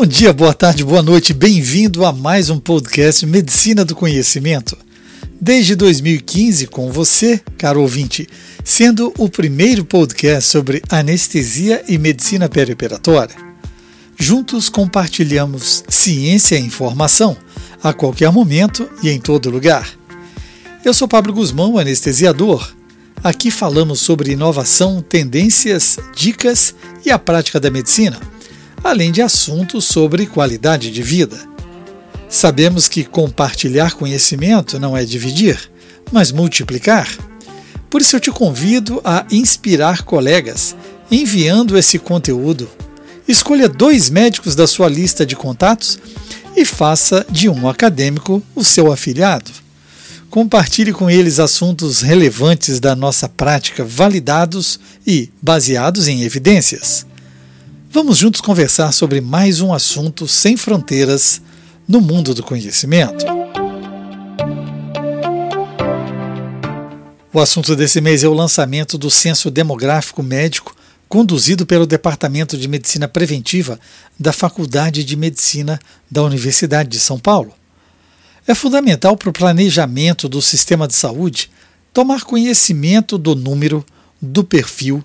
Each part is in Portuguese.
Bom dia, boa tarde, boa noite, bem-vindo a mais um podcast Medicina do Conhecimento. Desde 2015, com você, caro ouvinte, sendo o primeiro podcast sobre anestesia e medicina perioperatória. Juntos compartilhamos ciência e informação a qualquer momento e em todo lugar. Eu sou Pablo Guzmão, anestesiador. Aqui falamos sobre inovação, tendências, dicas e a prática da medicina além de assuntos sobre qualidade de vida. Sabemos que compartilhar conhecimento não é dividir, mas multiplicar. Por isso eu te convido a inspirar colegas enviando esse conteúdo. Escolha dois médicos da sua lista de contatos e faça de um acadêmico o seu afiliado. Compartilhe com eles assuntos relevantes da nossa prática, validados e baseados em evidências. Vamos juntos conversar sobre mais um assunto sem fronteiras no mundo do conhecimento. O assunto desse mês é o lançamento do Censo Demográfico Médico, conduzido pelo Departamento de Medicina Preventiva da Faculdade de Medicina da Universidade de São Paulo. É fundamental para o planejamento do sistema de saúde tomar conhecimento do número, do perfil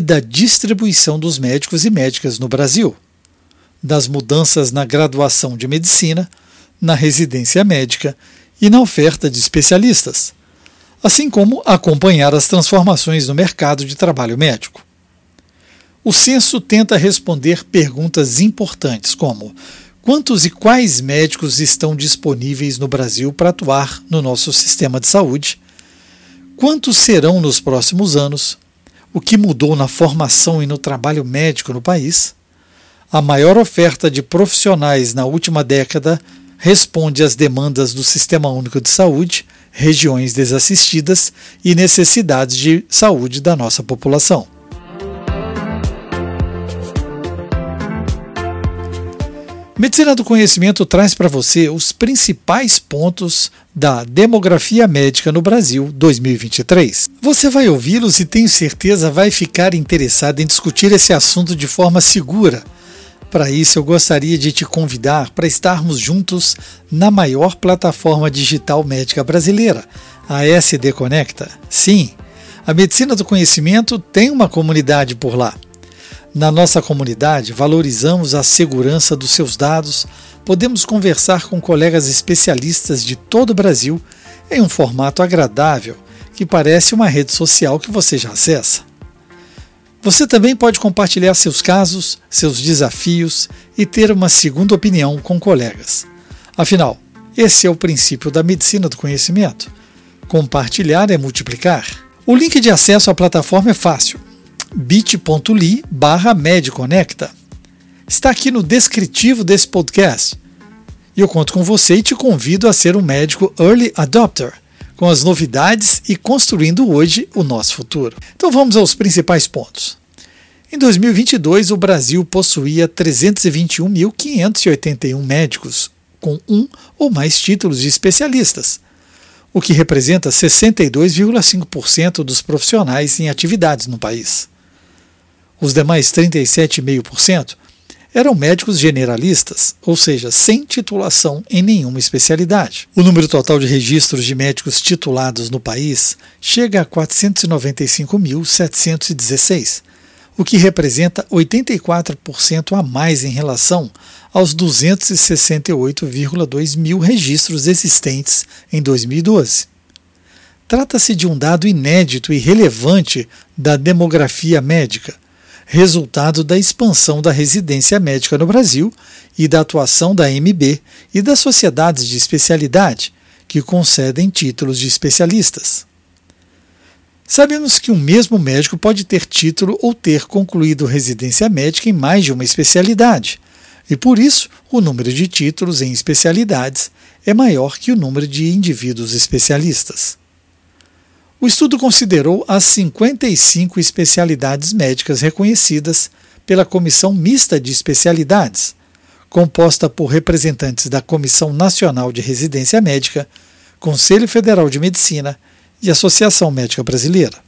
da distribuição dos médicos e médicas no Brasil, das mudanças na graduação de medicina, na residência médica e na oferta de especialistas, assim como acompanhar as transformações no mercado de trabalho médico. O censo tenta responder perguntas importantes como quantos e quais médicos estão disponíveis no Brasil para atuar no nosso sistema de saúde, quantos serão nos próximos anos, o que mudou na formação e no trabalho médico no país, a maior oferta de profissionais na última década responde às demandas do Sistema Único de Saúde, regiões desassistidas e necessidades de saúde da nossa população. Medicina do Conhecimento traz para você os principais pontos da demografia médica no Brasil 2023. Você vai ouvi-los e tenho certeza vai ficar interessado em discutir esse assunto de forma segura. Para isso, eu gostaria de te convidar para estarmos juntos na maior plataforma digital médica brasileira, a SD Conecta. Sim, a Medicina do Conhecimento tem uma comunidade por lá. Na nossa comunidade, valorizamos a segurança dos seus dados, podemos conversar com colegas especialistas de todo o Brasil em um formato agradável que parece uma rede social que você já acessa. Você também pode compartilhar seus casos, seus desafios e ter uma segunda opinião com colegas. Afinal, esse é o princípio da medicina do conhecimento. Compartilhar é multiplicar. O link de acesso à plataforma é fácil bit.ly barra. Está aqui no descritivo desse podcast. E eu conto com você e te convido a ser um médico early adopter, com as novidades e construindo hoje o nosso futuro. Então vamos aos principais pontos. Em 2022, o Brasil possuía 321.581 médicos com um ou mais títulos de especialistas, o que representa 62,5% dos profissionais em atividades no país. Os demais 37,5% eram médicos generalistas, ou seja, sem titulação em nenhuma especialidade. O número total de registros de médicos titulados no país chega a 495.716, o que representa 84% a mais em relação aos 268,2 mil registros existentes em 2012. Trata-se de um dado inédito e relevante da demografia médica resultado da expansão da residência médica no Brasil e da atuação da MB e das sociedades de especialidade, que concedem títulos de especialistas. Sabemos que um mesmo médico pode ter título ou ter concluído residência médica em mais de uma especialidade, e por isso o número de títulos em especialidades é maior que o número de indivíduos especialistas. O estudo considerou as 55 especialidades médicas reconhecidas pela Comissão Mista de Especialidades, composta por representantes da Comissão Nacional de Residência Médica, Conselho Federal de Medicina e Associação Médica Brasileira.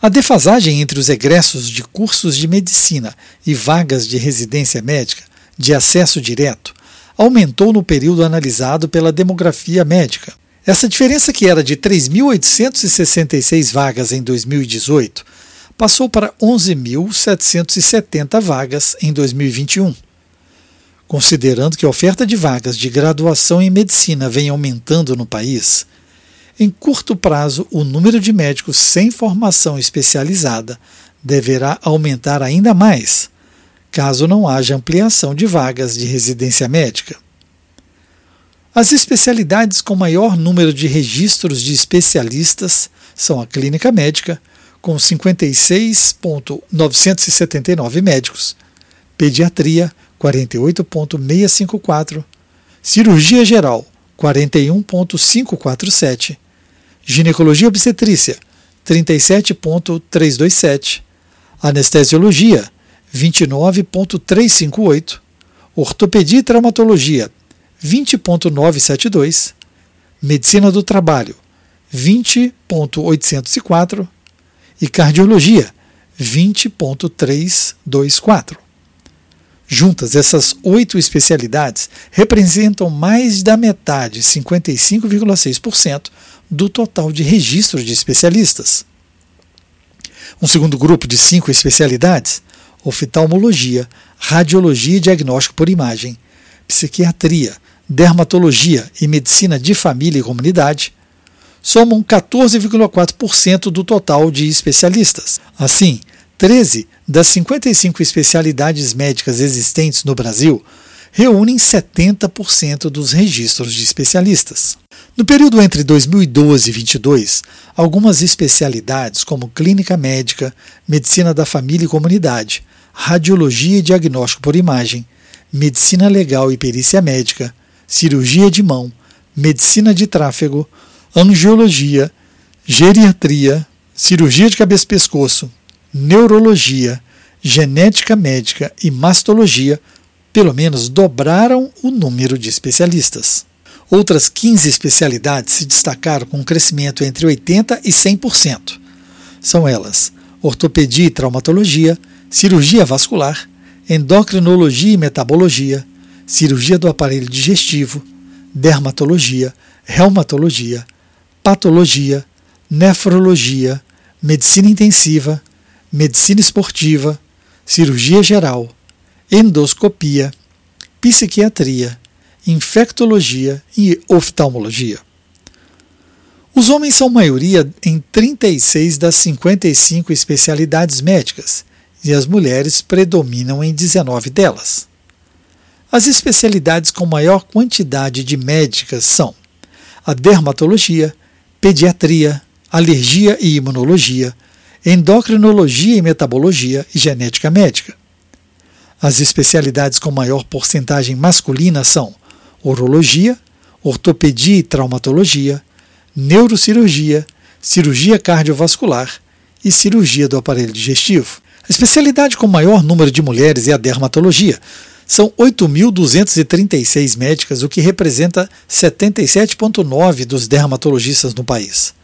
A defasagem entre os egressos de cursos de medicina e vagas de residência médica de acesso direto aumentou no período analisado pela demografia médica. Essa diferença, que era de 3.866 vagas em 2018, passou para 11.770 vagas em 2021. Considerando que a oferta de vagas de graduação em medicina vem aumentando no país, em curto prazo, o número de médicos sem formação especializada deverá aumentar ainda mais, caso não haja ampliação de vagas de residência médica. As especialidades com maior número de registros de especialistas são a clínica médica, com 56.979 médicos, pediatria, 48.654, cirurgia geral, 41.547, ginecologia obstetrícia 37.327, anestesiologia 29.358, ortopedia e traumatologia 20.972, medicina do trabalho 20.804 e cardiologia 20.324. Juntas, essas oito especialidades representam mais da metade, 55,6%, do total de registros de especialistas. Um segundo grupo de cinco especialidades: oftalmologia, radiologia e diagnóstico por imagem, psiquiatria, dermatologia e medicina de família e comunidade, somam 14,4% do total de especialistas. Assim, 13 das 55 especialidades médicas existentes no Brasil reúnem 70% dos registros de especialistas. No período entre 2012 e 2022, algumas especialidades como clínica médica, medicina da família e comunidade, radiologia e diagnóstico por imagem, medicina legal e perícia médica, cirurgia de mão, medicina de tráfego, angiologia, geriatria, cirurgia de cabeça e pescoço, neurologia, genética médica e mastologia pelo menos dobraram o número de especialistas. Outras 15 especialidades se destacaram com um crescimento entre 80% e 100%. São elas: ortopedia e traumatologia, cirurgia vascular, endocrinologia e metabologia, cirurgia do aparelho digestivo, dermatologia, reumatologia, patologia, nefrologia, medicina intensiva, medicina esportiva, cirurgia geral, endoscopia, psiquiatria, infectologia e oftalmologia. Os homens são maioria em 36 das 55 especialidades médicas e as mulheres predominam em 19 delas. As especialidades com maior quantidade de médicas são a dermatologia, pediatria, alergia e imunologia, endocrinologia e metabologia e genética médica. As especialidades com maior porcentagem masculina são urologia, ortopedia e traumatologia, neurocirurgia, cirurgia cardiovascular e cirurgia do aparelho digestivo. A especialidade com maior número de mulheres é a dermatologia. São 8.236 médicas, o que representa 77,9% dos dermatologistas no país.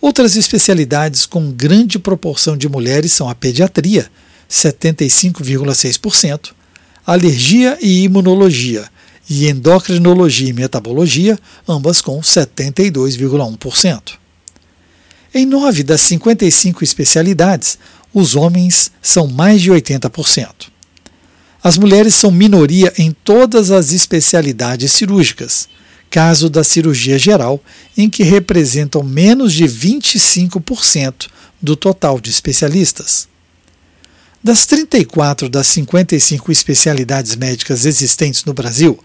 Outras especialidades com grande proporção de mulheres são a pediatria, 75,6%, alergia e imunologia, e endocrinologia e metabologia, ambas com 72,1%. Em nove das 55 especialidades, os homens são mais de 80%. As mulheres são minoria em todas as especialidades cirúrgicas, caso da cirurgia geral, em que representam menos de 25% do total de especialistas. Das 34 das 55 especialidades médicas existentes no Brasil,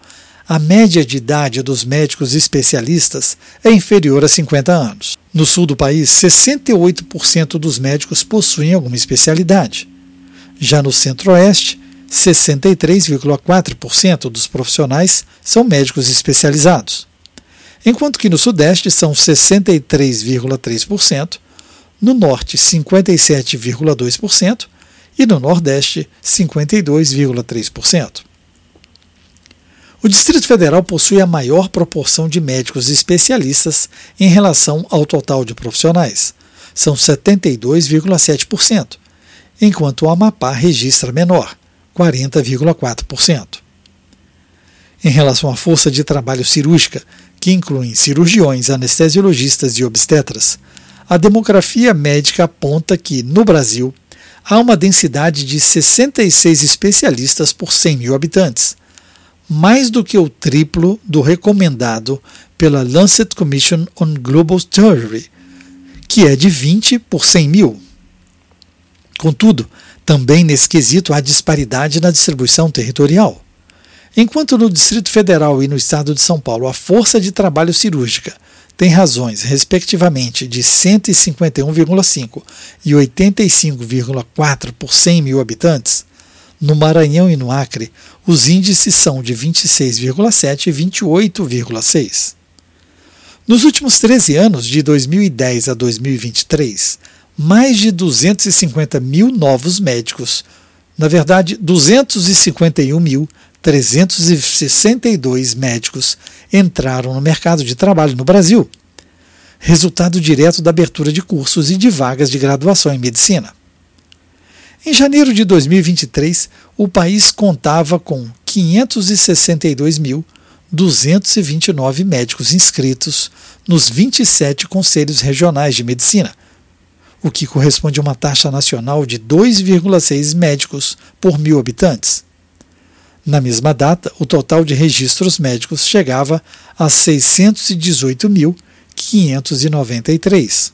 a média de idade dos médicos especialistas é inferior a 50 anos. No sul do país, 68% dos médicos possuem alguma especialidade. Já no centro-oeste, 63,4% dos profissionais são médicos especializados, enquanto que no sudeste são 63,3%, no norte 57,2% e no Nordeste 52,3%. O Distrito Federal possui a maior proporção de médicos especialistas em relação ao total de profissionais. são 72,7%, enquanto o Amapá registra menor, 40,4%. Em relação à força de trabalho cirúrgica, que incluem cirurgiões, anestesiologistas e obstetras, a demografia médica aponta que, no Brasil, há uma densidade de 66 especialistas por 100 mil habitantes, mais do que o triplo do recomendado pela Lancet Commission on Global Surgery, que é de 20 por 100 mil. Contudo, também nesse quesito há disparidade na distribuição territorial. Enquanto no Distrito Federal e no Estado de São Paulo a força de trabalho cirúrgica tem razões, respectivamente, de 151,5 e 85,4 por 100 mil habitantes, no Maranhão e no Acre, os índices são de 26,7 e 28,6. Nos últimos 13 anos, de 2010 a 2023, mais de 250 mil novos médicos, na verdade, 251.362 médicos entraram no mercado de trabalho no Brasil, resultado direto da abertura de cursos e de vagas de graduação em medicina. Em janeiro de 2023, o país contava com 562.229 médicos inscritos nos 27 conselhos regionais de medicina, o que corresponde a uma taxa nacional de 2,6 médicos por mil habitantes. Na mesma data, o total de registros médicos chegava a 618.593.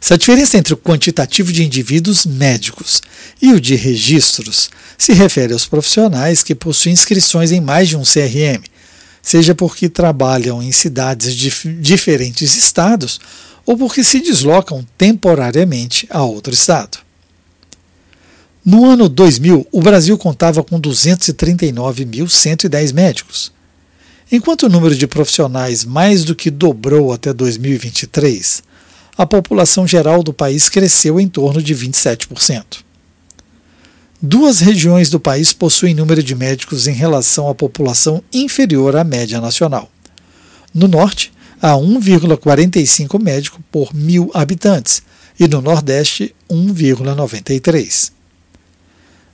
Se a diferença entre o quantitativo de indivíduos médicos e o de registros se refere aos profissionais que possuem inscrições em mais de um CRM, seja porque trabalham em cidades de diferentes estados ou porque se deslocam temporariamente a outro estado. No ano 2000, o Brasil contava com 239.110 médicos, enquanto o número de profissionais mais do que dobrou até 2023. A população geral do país cresceu em torno de 27%. Duas regiões do país possuem número de médicos em relação à população inferior à média nacional. No norte, há 1,45 médico por mil habitantes e no Nordeste 1,93.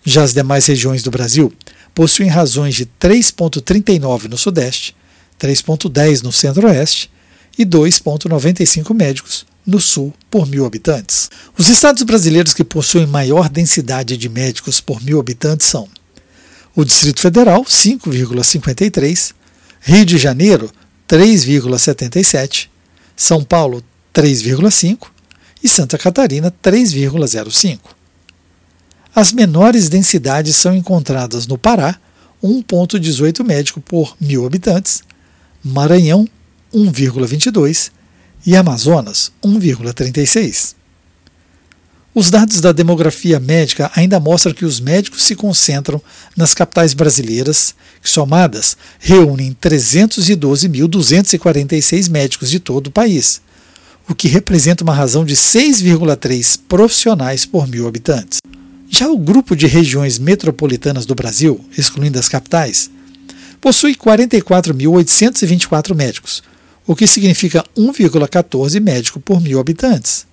Já as demais regiões do Brasil possuem razões de 3,39 no Sudeste, 3,10 no Centro-Oeste e 2,95 médicos no Sul por mil habitantes. Os estados brasileiros que possuem maior densidade de médicos por mil habitantes são o Distrito Federal, 5,53, Rio de Janeiro, 3,77, São Paulo, 3,5 e Santa Catarina, 3,05. As menores densidades são encontradas no Pará, 1,18 médico por mil habitantes, Maranhão, 1,22 e Amazonas, 1,36. Os dados da demografia médica ainda mostram que os médicos se concentram nas capitais brasileiras, que somadas reúnem 312.246 médicos de todo o país, o que representa uma razão de 6,3 profissionais por mil habitantes. Já o grupo de regiões metropolitanas do Brasil, excluindo as capitais, possui 44.824 médicos, o que significa 1,14 médico por mil habitantes.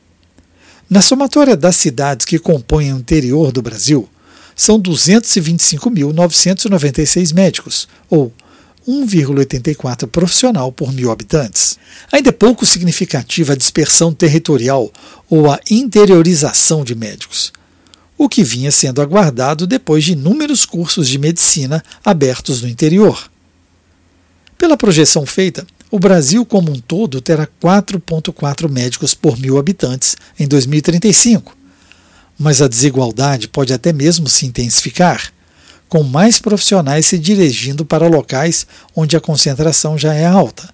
Na somatória das cidades que compõem o interior do Brasil, são 225.996 médicos, ou 1,84 profissional por mil habitantes. Ainda é pouco significativa a dispersão territorial ou a interiorização de médicos, o que vinha sendo aguardado depois de inúmeros cursos de medicina abertos no interior. Pela projeção feita, o Brasil como um todo terá 4,4 médicos por mil habitantes em 2035, mas a desigualdade pode até mesmo se intensificar, com mais profissionais se dirigindo para locais onde a concentração já é alta.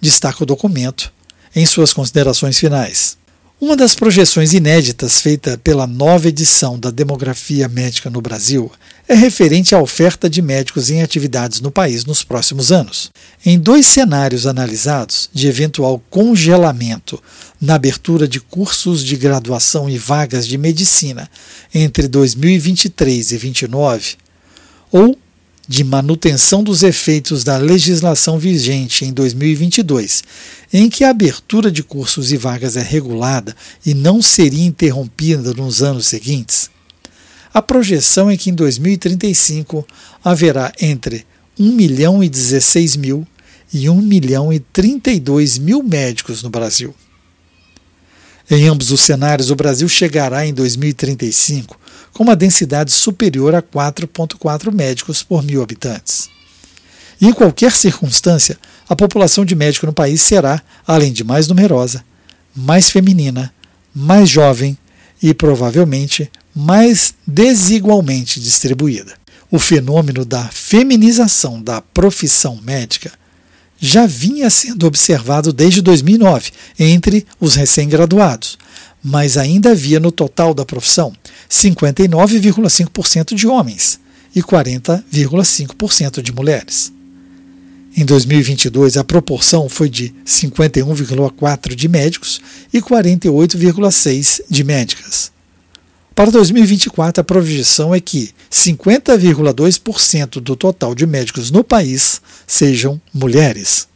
Destaca o documento em suas considerações finais. Uma das projeções inéditas feita pela nova edição da Demografia Médica no Brasil é referente à oferta de médicos em atividades no país nos próximos anos. Em dois cenários analisados de eventual congelamento na abertura de cursos de graduação e vagas de medicina entre 2023 e 2029, ou de manutenção dos efeitos da legislação vigente em 2022, em que a abertura de cursos e vagas é regulada e não seria interrompida nos anos seguintes, a projeção é que em 2035 haverá entre 1 milhão e 16 mil e 1 milhão e 32 mil médicos no Brasil. Em ambos os cenários, o Brasil chegará em 2035 com uma densidade superior a 4,4 médicos por mil habitantes. E em qualquer circunstância, a população de médico no país será, além de mais numerosa, mais feminina, mais jovem e provavelmente mais desigualmente distribuída. O fenômeno da feminização da profissão médica já vinha sendo observado desde 2009 entre os recém-graduados, mas ainda havia no total da profissão 59,5% de homens e 40,5% de mulheres. Em 2022, a proporção foi de 51,4% de médicos e 48,6% de médicas. Para 2024, a projeção é que 50,2% do total de médicos no país sejam mulheres.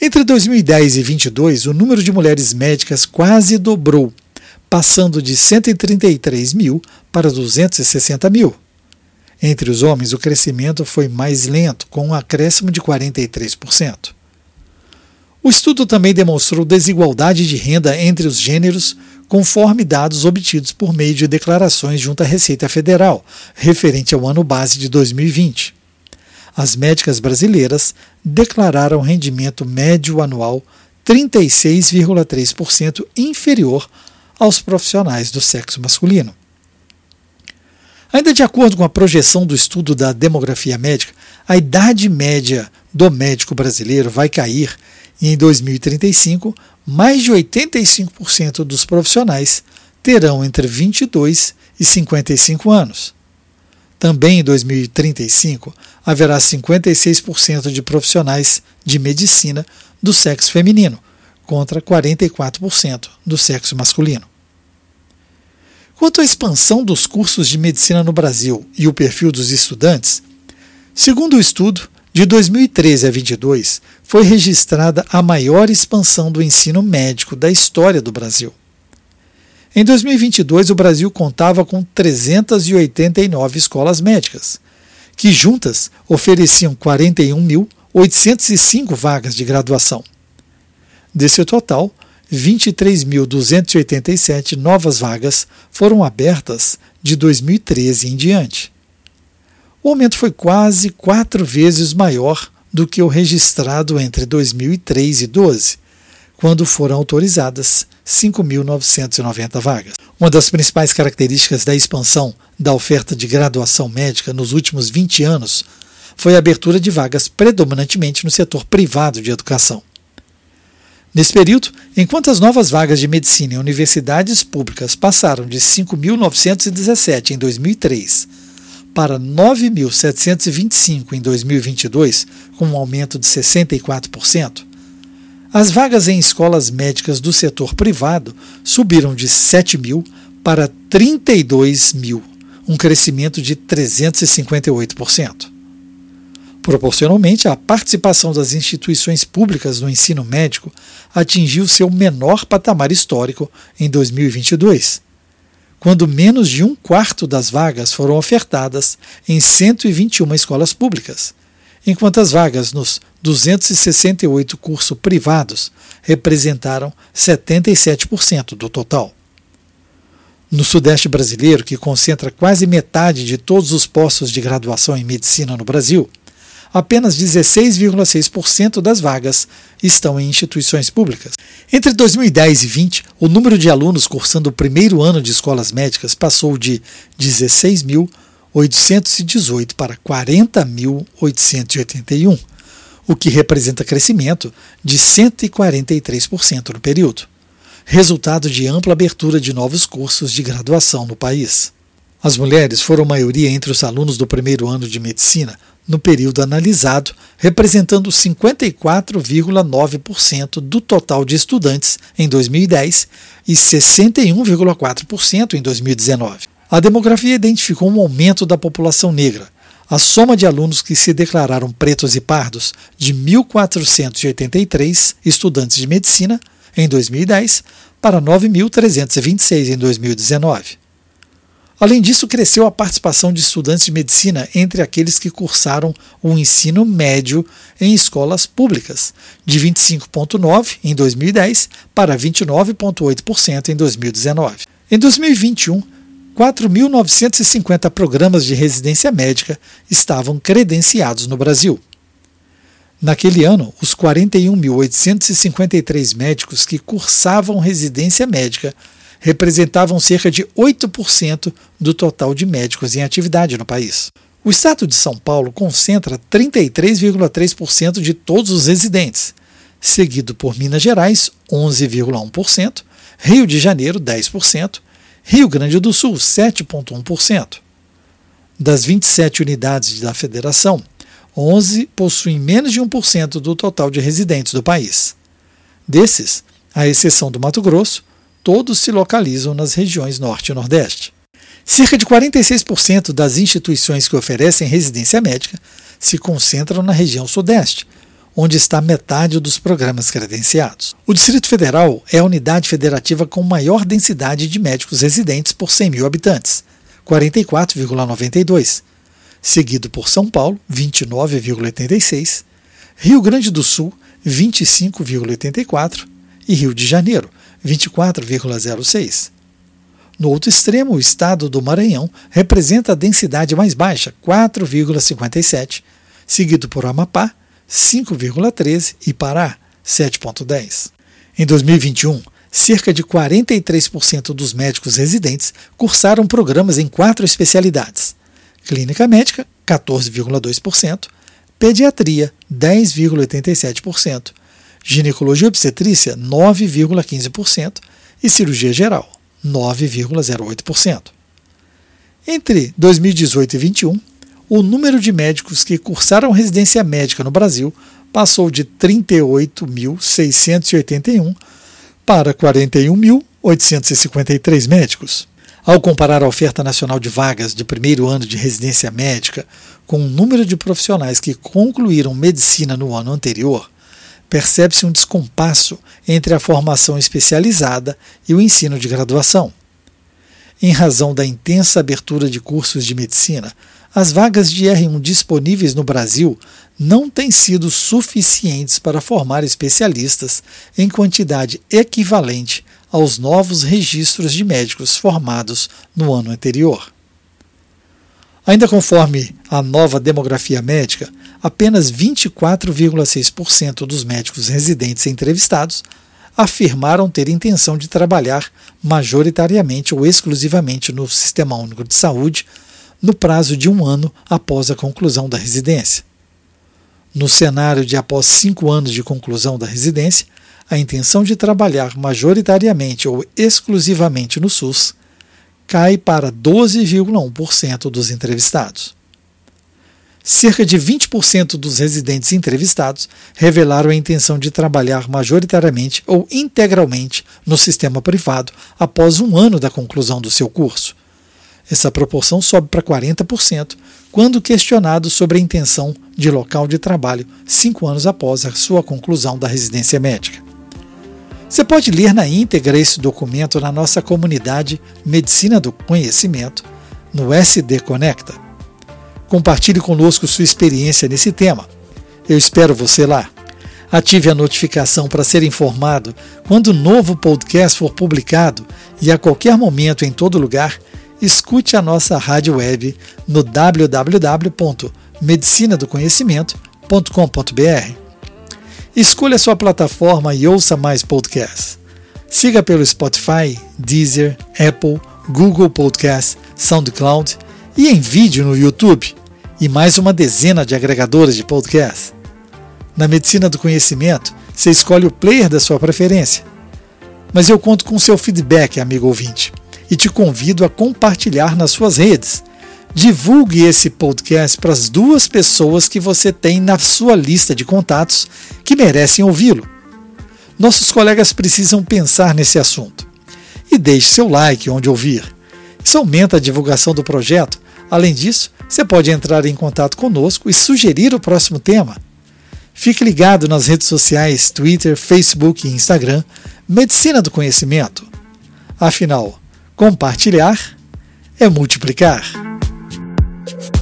Entre 2010 e 2022, o número de mulheres médicas quase dobrou, passando de 133 mil para 260 mil. Entre os homens, o crescimento foi mais lento, com um acréscimo de 43%. O estudo também demonstrou desigualdade de renda entre os gêneros, conforme dados obtidos por meio de declarações junto à Receita Federal, referente ao ano base de 2020 as médicas brasileiras declararam rendimento médio anual 36,3% inferior aos profissionais do sexo masculino. Ainda de acordo com a projeção do estudo da demografia médica, a idade média do médico brasileiro vai cair e em 2035 mais de 85% dos profissionais terão entre 22 e 55 anos. Também em 2035, haverá 56% de profissionais de medicina do sexo feminino, contra 44% do sexo masculino. Quanto à expansão dos cursos de medicina no Brasil e o perfil dos estudantes, segundo o estudo, de 2013 a 22 foi registrada a maior expansão do ensino médico da história do Brasil. Em 2022, o Brasil contava com 389 escolas médicas, que juntas ofereciam 41.805 vagas de graduação. Desse total, 23.287 novas vagas foram abertas de 2013 em diante. O aumento foi quase quatro vezes maior do que o registrado entre 2003 e 2012, quando foram autorizadas 5.990 vagas. Uma das principais características da expansão da oferta de graduação médica nos últimos 20 anos foi a abertura de vagas predominantemente no setor privado de educação. Nesse período, enquanto as novas vagas de medicina em universidades públicas passaram de 5.917 em 2003 para 9.725 em 2022, com um aumento de 64%, as vagas em escolas médicas do setor privado subiram de 7 mil para 32 mil, um crescimento de 358%. Proporcionalmente, a participação das instituições públicas no ensino médico atingiu seu menor patamar histórico em 2022, quando menos de um quarto das vagas foram ofertadas em 121 escolas públicas, enquanto as vagas nos 268 cursos privados representaram 77% do total. No Sudeste brasileiro, que concentra quase metade de todos os postos de graduação em medicina no Brasil, apenas 16,6% das vagas estão em instituições públicas. Entre 2010 e 20, o número de alunos cursando o primeiro ano de escolas médicas passou de 16.818 para 40.881 o que representa crescimento de 143% no período, resultado de ampla abertura de novos cursos de graduação no país. As mulheres foram maioria entre os alunos do primeiro ano de medicina no período analisado, representando 54,9% do total de estudantes em 2010 e 61,4% em 2019. A demografia identificou um aumento da população negra, a soma de alunos que se declararam pretos e pardos de 1.483 estudantes de medicina em 2010 para 9.326 em 2019. Além disso, cresceu a participação de estudantes de medicina entre aqueles que cursaram o ensino médio em escolas públicas, de 25,9% em 2010 para 29,8% em 2019. Em 2021, 4.950 programas de residência médica estavam credenciados no Brasil. Naquele ano, os 41.853 médicos que cursavam residência médica representavam cerca de 8% do total de médicos em atividade no país. O estado de São Paulo concentra 33,3% de todos os residentes, seguido por Minas Gerais, 11,1%, Rio de Janeiro, 10%, Rio Grande do Sul, 7,1%. Das 27 unidades da federação, 11 possuem menos de 1% do total de residentes do país. Desses, à exceção do Mato Grosso, todos se localizam nas regiões Norte e Nordeste. Cerca de 46% das instituições que oferecem residência médica se concentram na região Sudeste, onde está metade dos programas credenciados. O Distrito Federal é a unidade federativa com maior densidade de médicos residentes por 100 mil habitantes, 44,92, seguido por São Paulo, 29,86, Rio Grande do Sul, 25,84 e Rio de Janeiro, 24,06. No outro extremo, o estado do Maranhão representa a densidade mais baixa, 4,57, seguido por Amapá, 5,13 e Pará, 7,10. Em 2021, cerca de 43% dos médicos residentes cursaram programas em quatro especialidades: clínica médica, 14,2%, pediatria, 10,87%, ginecologia e obstetrícia 9,15% e cirurgia geral 9,08%. Entre 2018 e 2021, o número de médicos que cursaram residência médica no Brasil passou de 38.681 para 41.853 médicos. Ao comparar a oferta nacional de vagas de primeiro ano de residência médica com o número de profissionais que concluíram medicina no ano anterior, percebe-se um descompasso entre a formação especializada e o ensino de graduação. Em razão da intensa abertura de cursos de medicina, as vagas de R1 disponíveis no Brasil não têm sido suficientes para formar especialistas em quantidade equivalente aos novos registros de médicos formados no ano anterior. Ainda conforme a nova demografia médica, apenas 24,6% dos médicos residentes entrevistados afirmaram ter intenção de trabalhar majoritariamente ou exclusivamente no Sistema Único de Saúde no prazo de um ano após a conclusão da residência. No cenário de após cinco anos de conclusão da residência, a intenção de trabalhar majoritariamente ou exclusivamente no SUS cai para 12,1% dos entrevistados. Cerca de 20% dos residentes entrevistados revelaram a intenção de trabalhar majoritariamente ou integralmente no sistema privado após um ano da conclusão do seu curso. Essa proporção sobe para 40% quando questionado sobre a intenção de local de trabalho cinco anos após a sua conclusão da residência médica. Você pode ler na íntegra esse documento na nossa comunidade Medicina do Conhecimento, no SD Conecta. Compartilhe conosco sua experiência nesse tema. Eu espero você lá. Ative a notificação para ser informado quando o novo podcast for publicado e a qualquer momento, em todo lugar, escute a nossa rádio web no www.medicinadoconhecimento.com.br. Escolha sua plataforma e ouça mais podcasts. Siga pelo Spotify, Deezer, Apple, Google Podcast, SoundCloud e em vídeo no YouTube e mais uma dezena de agregadores de podcasts. Na Medicina do Conhecimento, você escolhe o player da sua preferência. Mas eu conto com seu feedback, amigo ouvinte, e te convido a compartilhar nas suas redes Divulgue esse podcast para as duas pessoas que você tem na sua lista de contatos que merecem ouvi-lo. Nossos colegas precisam pensar nesse assunto. E deixe seu like onde ouvir. Isso aumenta a divulgação do projeto, Além disso, você pode entrar em contato conosco e sugerir o próximo tema. Fique ligado nas redes sociais Twitter, Facebook e Instagram Medicina do Conhecimento. Afinal, compartilhar é multiplicar. you.